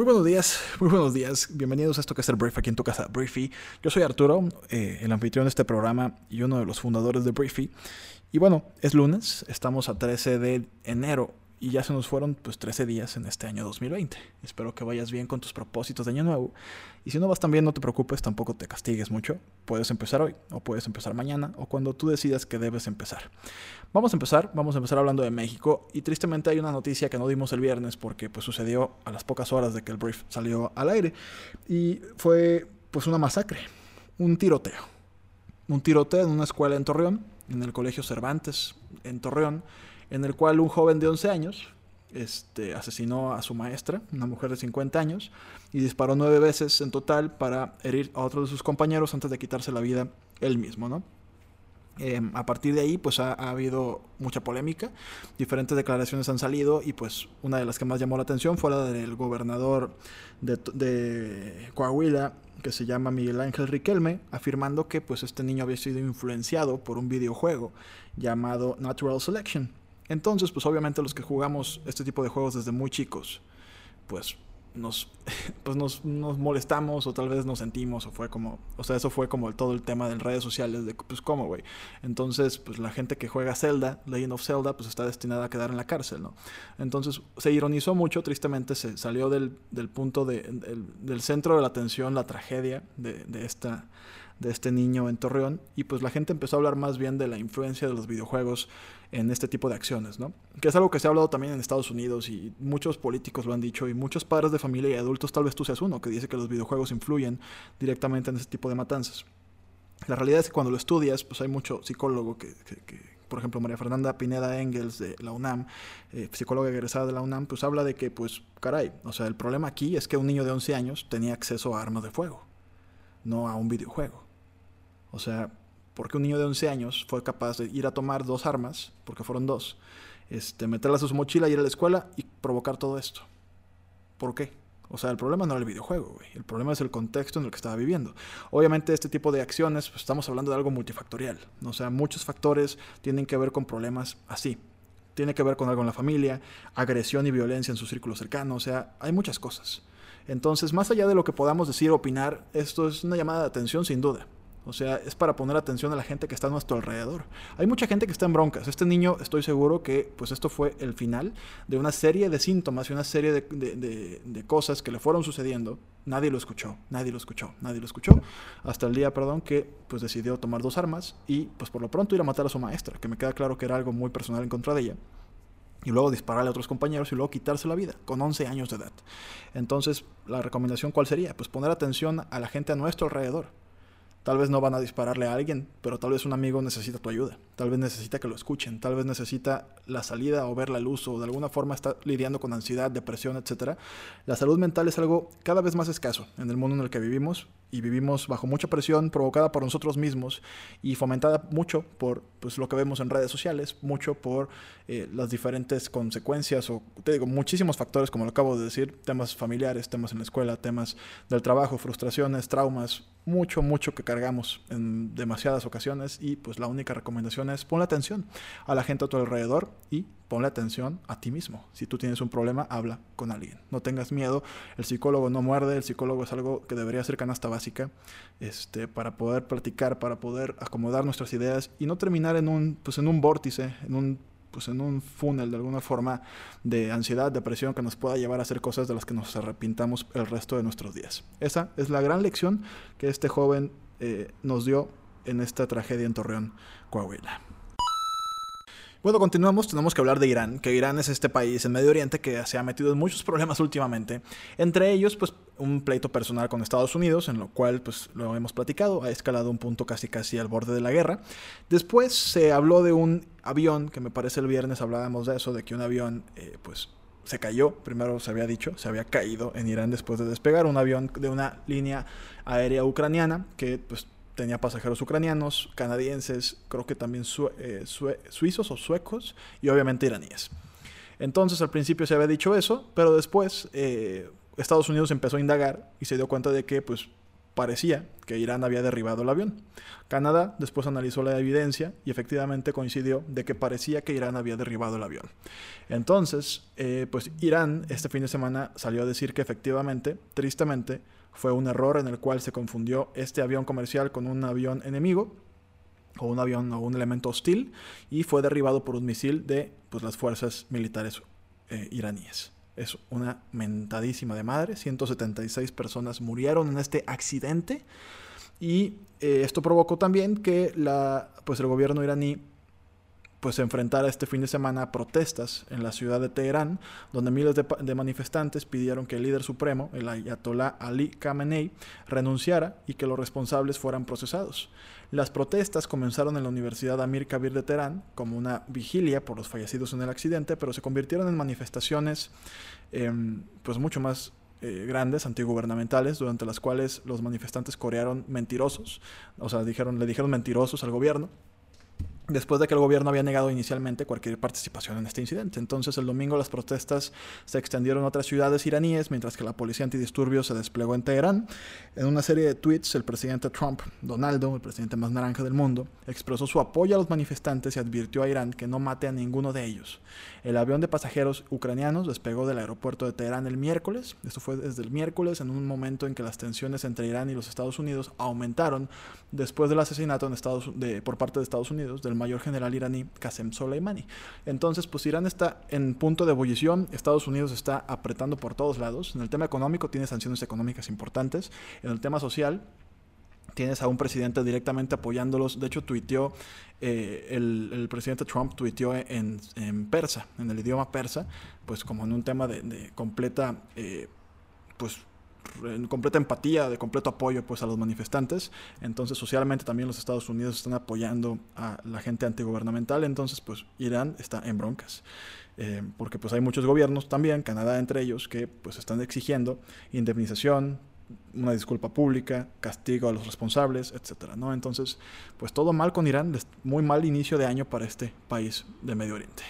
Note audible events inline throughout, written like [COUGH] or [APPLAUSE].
Muy buenos días, muy buenos días. Bienvenidos a esto que es el Brief aquí en tu casa, Briefy. Yo soy Arturo, eh, el anfitrión de este programa y uno de los fundadores de Briefy. Y bueno, es lunes, estamos a 13 de enero y ya se nos fueron pues 13 días en este año 2020. Espero que vayas bien con tus propósitos de año nuevo. Y si no vas tan bien, no te preocupes, tampoco te castigues mucho. Puedes empezar hoy, o puedes empezar mañana, o cuando tú decidas que debes empezar. Vamos a empezar, vamos a empezar hablando de México. Y tristemente hay una noticia que no dimos el viernes porque pues sucedió a las pocas horas de que el brief salió al aire. Y fue pues una masacre, un tiroteo. Un tiroteo en una escuela en Torreón, en el Colegio Cervantes, en Torreón en el cual un joven de 11 años este, asesinó a su maestra, una mujer de 50 años, y disparó nueve veces en total para herir a otro de sus compañeros antes de quitarse la vida él mismo, ¿no? Em, a partir de ahí, pues ha, habido mucha polémica, diferentes declaraciones han salido y pues una de las que más llamó la atención fue la del gobernador de, de Coahuila, que se llama Miguel Ángel Riquelme, afirmando que pues este niño había sido influenciado por un videojuego llamado Natural Selection entonces, pues obviamente los que jugamos este tipo de juegos desde muy chicos, pues nos, [LAUGHS] pues nos, molestamos o tal vez nos sentimos o fue como, o sea, eso fue como todo el tema de redes sociales de, pues cómo, güey. Entonces, pues la gente que juega Zelda, Legend of Zelda, pues está destinada a quedar en la cárcel, ¿no? Entonces, se ironizó mucho, tristemente se salió del, punto de, del, centro de la atención, la tragedia de esta de este niño en Torreón y pues la gente empezó a hablar más bien de la influencia de los videojuegos en este tipo de acciones, ¿no? Que es algo que se ha hablado también en Estados Unidos y muchos políticos lo han dicho y muchos padres de familia y adultos, tal vez tú seas uno, que dice que los videojuegos influyen directamente en ese tipo de matanzas. La realidad es que cuando lo estudias, pues hay mucho psicólogo que, por ejemplo, María Fernanda Pineda Engels de la UNAM, eh, psicóloga egresada de la UNAM, pues habla de que, pues, caray, o sea, el problema aquí es que un niño de 11 años tenía acceso a armas de fuego, no a un videojuego. O sea, porque un niño de 11 años fue capaz de ir a tomar dos armas, porque fueron dos, este, meterlas a su mochila, ir a la escuela y provocar todo esto. ¿Por qué? O sea, el problema no era el videojuego, güey. El problema es el contexto en el que estaba viviendo. Obviamente, este tipo de acciones, pues, estamos hablando de algo multifactorial. O sea, muchos factores tienen que ver con problemas así. Tiene que ver con algo en la familia, agresión y violencia en su círculo cercano. O sea, hay muchas cosas. Entonces, más allá de lo que podamos decir o opinar, esto es una llamada de atención sin duda. O sea, es para poner atención a la gente que está a nuestro alrededor. Hay mucha gente que está en broncas. Este niño, estoy seguro que pues esto fue el final de una serie de síntomas y una serie de, cosas que le fueron sucediendo. Nadie lo escuchó, nadie lo escuchó, nadie lo escuchó. Hasta el día, perdón, que pues decidió tomar dos armas y pues por lo pronto ir a matar a su maestra, que me queda claro que era algo muy personal en contra de ella y luego dispararle a otros compañeros y luego quitarse la vida con 11 años de edad. Entonces, la recomendación cuál sería? Pues poner atención a la gente a nuestro alrededor. Tal vez no van a dispararle a alguien, pero tal vez un amigo necesita tu ayuda. Tal vez necesita que lo escuchen. Tal vez necesita la salida o ver la luz o de alguna forma está lidiando con ansiedad, depresión, etc. La salud mental es algo cada vez más escaso en el mundo en el que vivimos y vivimos bajo mucha presión provocada por nosotros mismos y fomentada mucho por pues, lo que vemos en redes sociales, mucho por eh, las diferentes consecuencias o, te digo, muchísimos factores, como lo acabo de decir, temas familiares, temas en la escuela, temas del trabajo, frustraciones, traumas, mucho, mucho que cargamos en demasiadas ocasiones y pues la única recomendación es ponle atención a la gente a tu alrededor y ponle atención a ti mismo. Si tú tienes un problema, habla con alguien. No tengas miedo. El psicólogo no muerde. El psicólogo es algo que debería ser canasta básica este, para poder platicar, para poder acomodar nuestras ideas y no terminar en un, pues, en un vórtice, en un pues en un funnel de alguna forma de ansiedad, depresión que nos pueda llevar a hacer cosas de las que nos arrepintamos el resto de nuestros días. Esa es la gran lección que este joven eh, nos dio en esta tragedia en Torreón, Coahuila. Bueno, continuamos, tenemos que hablar de Irán, que Irán es este país en Medio Oriente que se ha metido en muchos problemas últimamente, entre ellos pues un pleito personal con Estados Unidos, en lo cual pues lo hemos platicado, ha escalado un punto casi casi al borde de la guerra. Después se habló de un avión, que me parece el viernes hablábamos de eso, de que un avión eh, pues se cayó, primero se había dicho, se había caído en Irán después de despegar, un avión de una línea aérea ucraniana que pues tenía pasajeros ucranianos, canadienses, creo que también eh, suizos o suecos y obviamente iraníes. Entonces al principio se había dicho eso, pero después eh, Estados Unidos empezó a indagar y se dio cuenta de que pues parecía que Irán había derribado el avión. Canadá después analizó la evidencia y efectivamente coincidió de que parecía que Irán había derribado el avión. Entonces, eh, pues Irán este fin de semana salió a decir que efectivamente, tristemente, fue un error en el cual se confundió este avión comercial con un avión enemigo o un avión o un elemento hostil y fue derribado por un misil de pues, las fuerzas militares eh, iraníes. Es una mentadísima de madre. 176 personas murieron en este accidente. Y eh, esto provocó también que la, pues el gobierno iraní pues se enfrentara este fin de semana a protestas en la ciudad de Teherán, donde miles de, manifestantes pidieron que el líder supremo, el ayatollah Ali Khamenei, renunciara y que los responsables fueran procesados. Las protestas comenzaron en la Universidad Amir Kabir de Teherán como una vigilia por los fallecidos en el accidente, pero se convirtieron en manifestaciones em, pues mucho más eh, grandes, antigubernamentales, durante las cuales los manifestantes corearon mentirosos, o sea, dijeron, le dijeron mentirosos al gobierno después de que el gobierno había negado inicialmente cualquier participación en este incidente. Entonces el domingo las protestas se extendieron a otras ciudades iraníes, mientras que la policía antidisturbios se desplegó en Teherán. En una serie de tweets, el presidente Trump, Donaldo, el presidente más naranja del mundo, expresó su apoyo a los manifestantes y advirtió a Irán que no mate a ninguno de ellos. El avión de pasajeros ucranianos despegó del aeropuerto de Teherán el miércoles. Esto fue desde el miércoles, en un momento en que las tensiones entre Irán y los Estados Unidos aumentaron después del asesinato en Estados, de, por parte de Estados Unidos del mayor general iraní Qasem Soleimani. Entonces, pues Irán está en punto de ebullición, Estados Unidos está apretando por todos lados. En el tema económico tiene sanciones económicas importantes, en el tema social tienes a un presidente directamente apoyándolos. De hecho, tuiteó, eh, el, presidente Trump tuiteó en, persa, en el idioma persa, pues como en un tema de, completa, eh, pues en completa empatía, de completo apoyo pues a los manifestantes. Entonces socialmente también los Estados Unidos están apoyando a la gente antigubernamental. Entonces pues Irán está en broncas. Eh, porque pues hay muchos gobiernos también, Canadá entre ellos, que pues están exigiendo indemnización, una disculpa pública, castigo a los responsables, etcétera, ¿no? Entonces, pues todo mal con Irán, muy mal inicio de año para este país de Medio Oriente.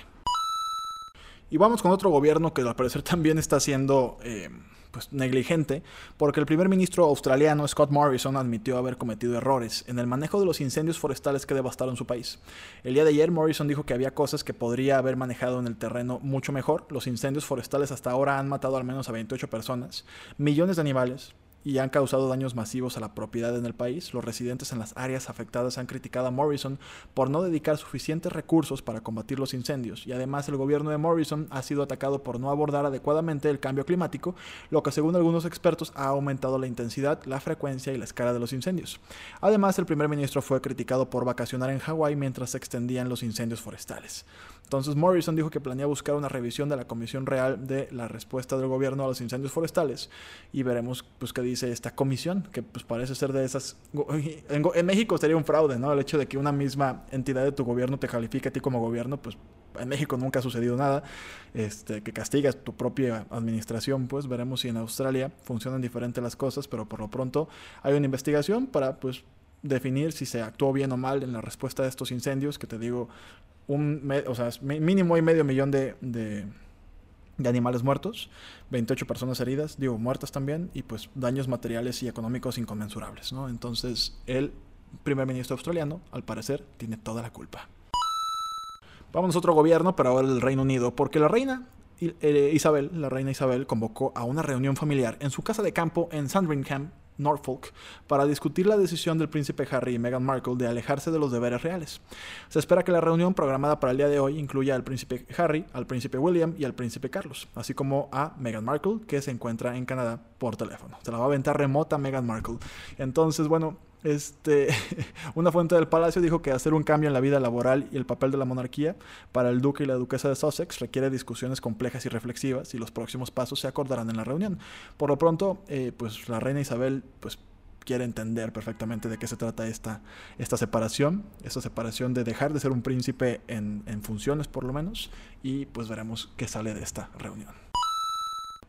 Y vamos con otro gobierno que al parecer también está siendo eh, pues, negligente, porque el primer ministro australiano Scott Morrison admitió haber cometido errores en el manejo de los incendios forestales que devastaron su país. El día de ayer Morrison dijo que había cosas que podría haber manejado en el terreno mucho mejor. Los incendios forestales hasta ahora han matado al menos a 28 personas, millones de animales, y han causado daños masivos a la propiedad en el país. Los residentes en las áreas afectadas han criticado a Morrison por no dedicar suficientes recursos para combatir los incendios y además el gobierno de Morrison ha sido atacado por no abordar adecuadamente el cambio climático, lo que según algunos expertos ha aumentado la intensidad, la frecuencia y la escala de los incendios. Además, el primer ministro fue criticado por vacacionar en Hawái mientras se extendían los incendios forestales. Entonces Morrison dijo que planea buscar una revisión de la Comisión Real de la respuesta del gobierno a los incendios forestales y veremos pues qué dice esta comisión, que pues parece ser de esas... [LAUGHS] En, México sería un fraude, ¿no? El hecho de que una misma entidad de tu gobierno te califique a ti como gobierno, pues en México nunca ha sucedido nada, este, que castigas tu propia administración, pues veremos si en Australia funcionan diferente las cosas, pero por lo pronto hay una investigación para pues definir si se actuó bien o mal en la respuesta a estos incendios, que te digo, un, o sea, mínimo y medio millón de, de, animales muertos, 28 personas heridas, digo, muertas también, y pues daños materiales y económicos inconmensurables, ¿no? Entonces, el primer ministro australiano, al parecer, tiene toda la culpa. Vamos a otro gobierno, pero ahora el Reino Unido, porque la reina eh, Isabel, la reina Isabel, convocó a una reunión familiar en su casa de campo en Sandringham, Norfolk para discutir la decisión del príncipe Harry y Meghan Markle de alejarse de los deberes reales. Se espera que la reunión programada para el día de hoy incluya al príncipe Harry, al príncipe William y al príncipe Carlos, así como a Meghan Markle, que se encuentra en Canadá por teléfono. Se la va a aventar remota Meghan Markle. Entonces, bueno, este, [LAUGHS] una fuente del palacio dijo que hacer un cambio en la vida laboral y el papel de la monarquía para el duque y la duquesa de Sussex requiere discusiones complejas y reflexivas y los próximos pasos se acordarán en la reunión. Por lo pronto, eh, pues la reina Isabel pues, quiere entender perfectamente de qué se trata esta, esta separación, esta separación de dejar de ser un príncipe en, en funciones por lo menos y pues veremos qué sale de esta reunión.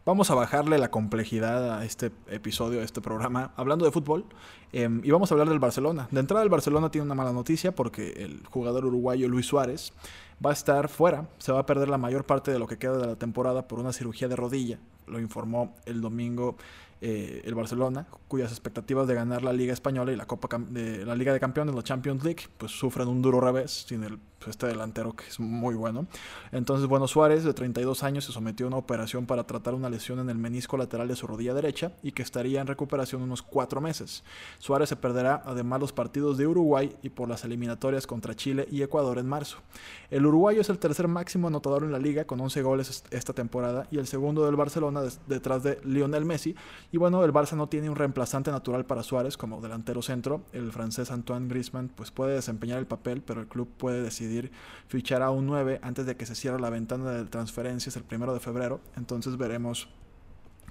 Vamos a bajarle la complejidad a este episodio, a este programa, hablando de fútbol. Em, y vamos a hablar del Barcelona. De entrada, el Barcelona tiene una mala noticia porque el jugador uruguayo Luis Suárez va a estar fuera. Se va a perder la mayor parte de lo que queda de la temporada por una cirugía de rodilla. Lo informó el domingo eh, el Barcelona, cuyas expectativas de ganar la Liga Española y la Copa de la Liga de Campeones, la Champions League, pues sufren un duro revés sin el, este delantero que es muy bueno. Entonces, bueno, Suárez, de 32 años, se sometió a una operación para tratar una lesión en el menisco lateral de su rodilla derecha y que estaría en recuperación unos cuatro meses. Suárez se perderá además los partidos de Uruguay y por las eliminatorias contra Chile y Ecuador en marzo. El uruguayo es el tercer máximo anotador en la liga con 11 goles esta temporada y el segundo del Barcelona detrás de Lionel Messi y bueno, el Barça no tiene un reemplazante natural para Suárez como delantero centro. El francés Antoine Griezmann pues puede desempeñar el papel, pero el club puede decidir fichar a un 9 antes de que se cierre la ventana de transferencias el primero de febrero. Entonces veremos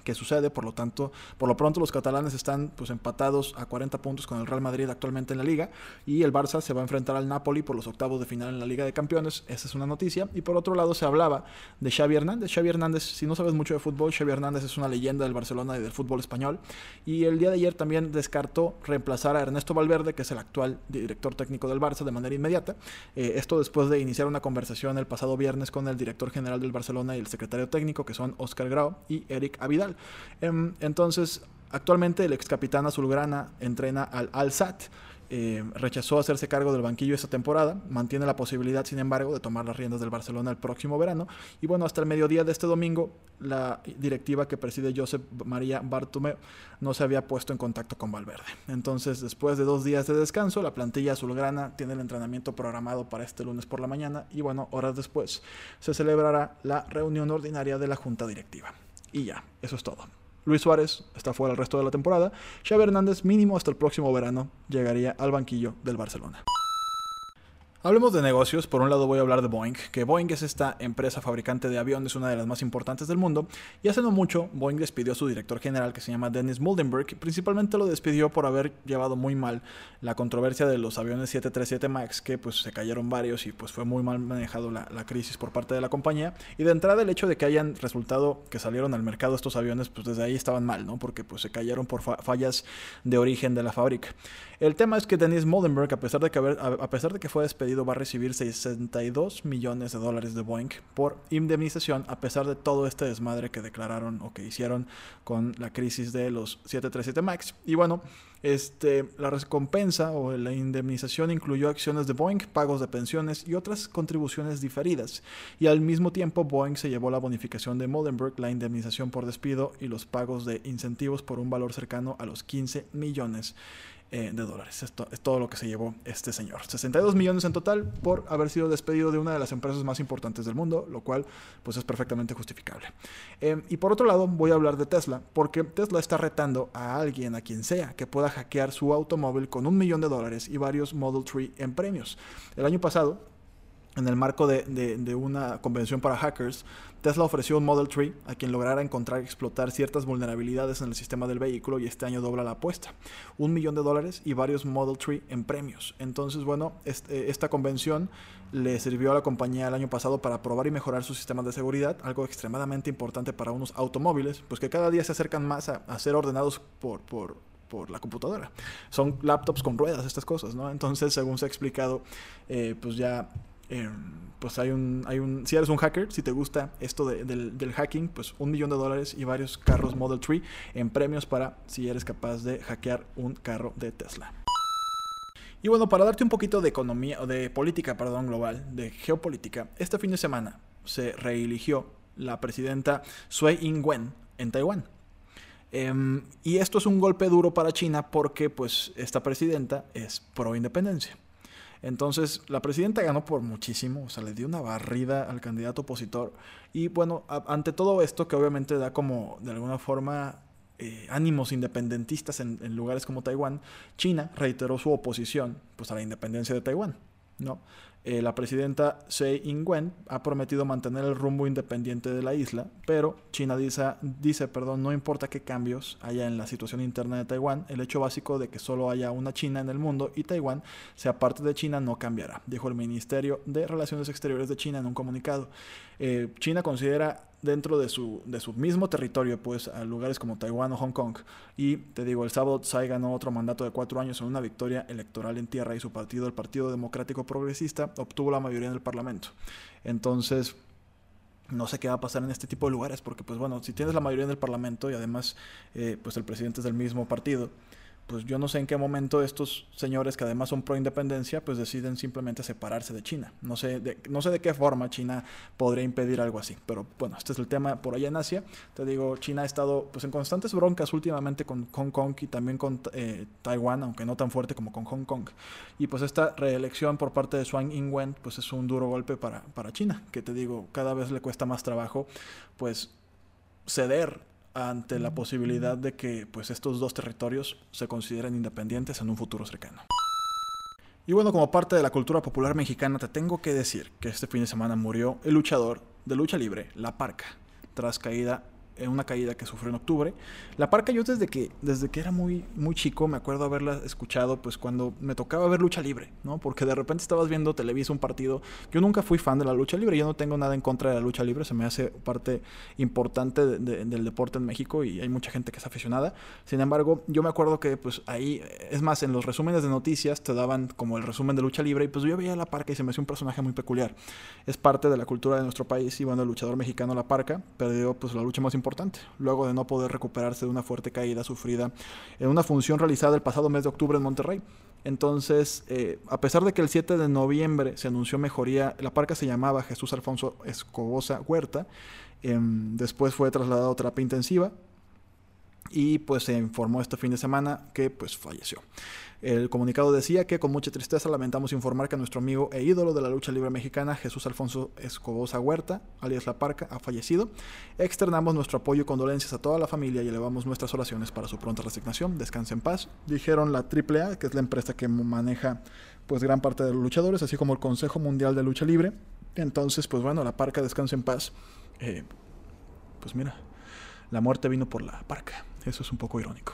qué sucede. Por lo tanto, por lo pronto los catalanes están pues empatados a 40 puntos con el Real Madrid actualmente en la liga y el Barça se va a enfrentar al Napoli por los octavos de final en la Liga de Campeones. Esa es una noticia. Y por otro lado se hablaba de Xavi Hernández. Xavi Hernández, si no sabes mucho de fútbol, Xavi Hernández es una leyenda del Barcelona y del fútbol español. Y el día de ayer también descartó reemplazar a Ernesto Valverde, que es el actual director técnico del Barça, de manera inmediata. Eh, esto después de iniciar una conversación el pasado viernes con el director general del Barcelona y el secretario técnico, que son Oscar Grau y Eric Avidal. Em, entonces, actualmente el ex capitán azulgrana entrena al Al-Sat. Eh, rechazó hacerse cargo del banquillo esta temporada, mantiene la posibilidad, sin embargo, de tomar las riendas del Barcelona el próximo verano. Y bueno, hasta el mediodía de este domingo, la directiva que preside Josep María Bartomeu no se había puesto en contacto con Valverde. Entonces, después de dos días de descanso, la plantilla azulgrana tiene el entrenamiento programado para este lunes por la mañana y bueno, horas después se celebrará la reunión ordinaria de la junta directiva. Y ya, eso es todo. Luis Suárez está fuera el resto de la temporada. Xavi Hernández mínimo hasta el próximo verano llegaría al banquillo del Barcelona. Hablemos de negocios. Por un lado voy a hablar de Boeing, que Boeing es esta empresa fabricante de aviones, una de las más importantes del mundo. Y hace no mucho, Boeing despidió a su director general, que se llama Dennis Muldenberg. Principalmente lo despidió por haber llevado muy mal la controversia de los aviones 737 MAX, que pues se cayeron varios y pues fue muy mal manejado la, crisis por parte de la compañía. Y de entrada el hecho de que hayan resultado que salieron al mercado estos aviones, pues desde ahí estaban mal, ¿no? Porque pues se cayeron por fallas de origen de la fábrica. El tema es que Dennis Muldenberg, a pesar de que, a pesar de que fue despedido, va a recibir 62 millones de dólares de Boeing por indemnización a pesar de todo este desmadre que declararon o que hicieron con la crisis de los 737 MAX. Y bueno, este, la recompensa o la indemnización incluyó acciones de Boeing, pagos de pensiones y otras contribuciones diferidas. Y al mismo tiempo Boeing se llevó la bonificación de Moldenberg, la indemnización por despido y los pagos de incentivos por un valor cercano a los 15 millones eh, de dólares. Esto es todo lo que se llevó este señor. 62 millones en total por haber sido despedido de una de las empresas más importantes del mundo, lo cual pues es perfectamente justificable. Eh, y por otro lado voy a hablar de Tesla, porque Tesla está retando a alguien, a quien sea, que pueda hackear su automóvil con un millón de dólares y varios Model 3 en premios. El año pasado, en el marco de, de, una convención para hackers, Tesla ofreció un Model 3 a quien lograra encontrar y explotar ciertas vulnerabilidades en el sistema del vehículo y este año dobla la apuesta. Un millón de dólares y varios Model 3 en premios. Entonces, bueno, este, esta convención le sirvió a la compañía el año pasado para probar y mejorar sus sistemas de seguridad, algo extremadamente importante para unos automóviles, pues que cada día se acercan más a, ser ordenados por, por por la computadora. Son laptops con ruedas, estas cosas, ¿no? Entonces, según se ha explicado, eh, pues ya Em, pues hay un, hay un, si eres un hacker, si te gusta esto del, hacking, pues un millón de dólares y varios carros Model 3 en premios para si eres capaz de hackear un carro de Tesla. Y bueno, para darte un poquito de economía, de política, perdón, global, de geopolítica, este fin de semana se reeligió la presidenta Tsui Ing-wen en Taiwán. Em, y esto es un golpe duro para China porque pues esta presidenta es pro independencia. Entonces, la presidenta ganó por muchísimo, o sea, le dio una barrida al candidato opositor. Y bueno, ante todo esto, que obviamente da como de alguna forma eh, ánimos independentistas en, en, lugares como Taiwán, China reiteró su oposición pues, a la independencia de Taiwán. ¿no? Eh, la presidenta Tsai Ing-wen ha prometido mantener el rumbo independiente de la isla, pero China dice, dice, perdón, no importa qué cambios haya en la situación interna de Taiwán, el hecho básico de que solo haya una China en el mundo y Taiwán sea parte de China no cambiará, dijo el Ministerio de Relaciones Exteriores de China en un comunicado. Eh, China considera dentro de su, de su mismo territorio, pues a lugares como Taiwán o Hong Kong. Y te digo, el sábado Tsai ganó otro mandato de cuatro años en una victoria electoral en tierra y su partido, el Partido Democrático Progresista, obtuvo la mayoría en el Parlamento. Entonces, no sé qué va a pasar en este tipo de lugares, porque pues bueno, si tienes la mayoría en el Parlamento y además eh, pues el presidente es del mismo partido, pues yo no sé en qué momento estos señores que además son pro independencia, pues deciden simplemente separarse de China. No sé de, no sé de qué forma China podría impedir algo así, pero bueno, este es el tema por allá en Asia. Te digo, China ha estado pues en constantes broncas últimamente con Hong Kong y también con eh, Taiwán, aunque no tan fuerte como con Hong Kong. Y pues esta reelección por parte de Swang Ing-wen, pues es un duro golpe para, para China, que te digo, cada vez le cuesta más trabajo, pues ceder ante la posibilidad de que pues, estos dos territorios se consideren independientes en un futuro cercano. Y bueno, como parte de la cultura popular mexicana, te tengo que decir que este fin de semana murió el luchador de lucha libre, La Parca, tras caída una caída que sufrió en octubre. La Parca yo desde que, desde que era muy, muy chico me acuerdo haberla escuchado pues cuando me tocaba ver lucha libre, ¿no? Porque de repente estabas viendo Televisa un partido. Yo nunca fui fan de la lucha libre, yo no tengo nada en contra de la lucha libre, se me hace parte importante del deporte en México y hay mucha gente que es aficionada. Sin embargo, yo me acuerdo que pues ahí, es más, en los resúmenes de noticias te daban como el resumen de lucha libre y pues yo veía a La Parca y se me hacía un personaje muy peculiar. Es parte de la cultura de nuestro país y bueno, el luchador mexicano La Parca perdió pues la lucha más importante luego de no poder recuperarse de una fuerte caída sufrida en una función realizada el pasado mes de octubre en Monterrey. Entonces, eh, a pesar de que el 7 de noviembre se anunció mejoría, la parca se llamaba Jesús Alfonso Escobosa Huerta, em, después fue trasladado a terapia intensiva y pues se informó este fin de semana que pues falleció. El comunicado decía que con mucha tristeza lamentamos informar que nuestro amigo e ídolo de la lucha libre mexicana, Jesús Alfonso Escobosa Huerta, alias La Parca, ha fallecido. Externamos nuestro apoyo y condolencias a toda la familia y elevamos nuestras oraciones para su pronta resignación. Descanse en paz. Dijeron la AAA, que es la empresa que maneja pues gran parte de los luchadores, así como el Consejo Mundial de Lucha Libre. Entonces, pues bueno, La Parca descanse en paz. Eh, pues mira, la muerte vino por La Parca. Eso es un poco irónico.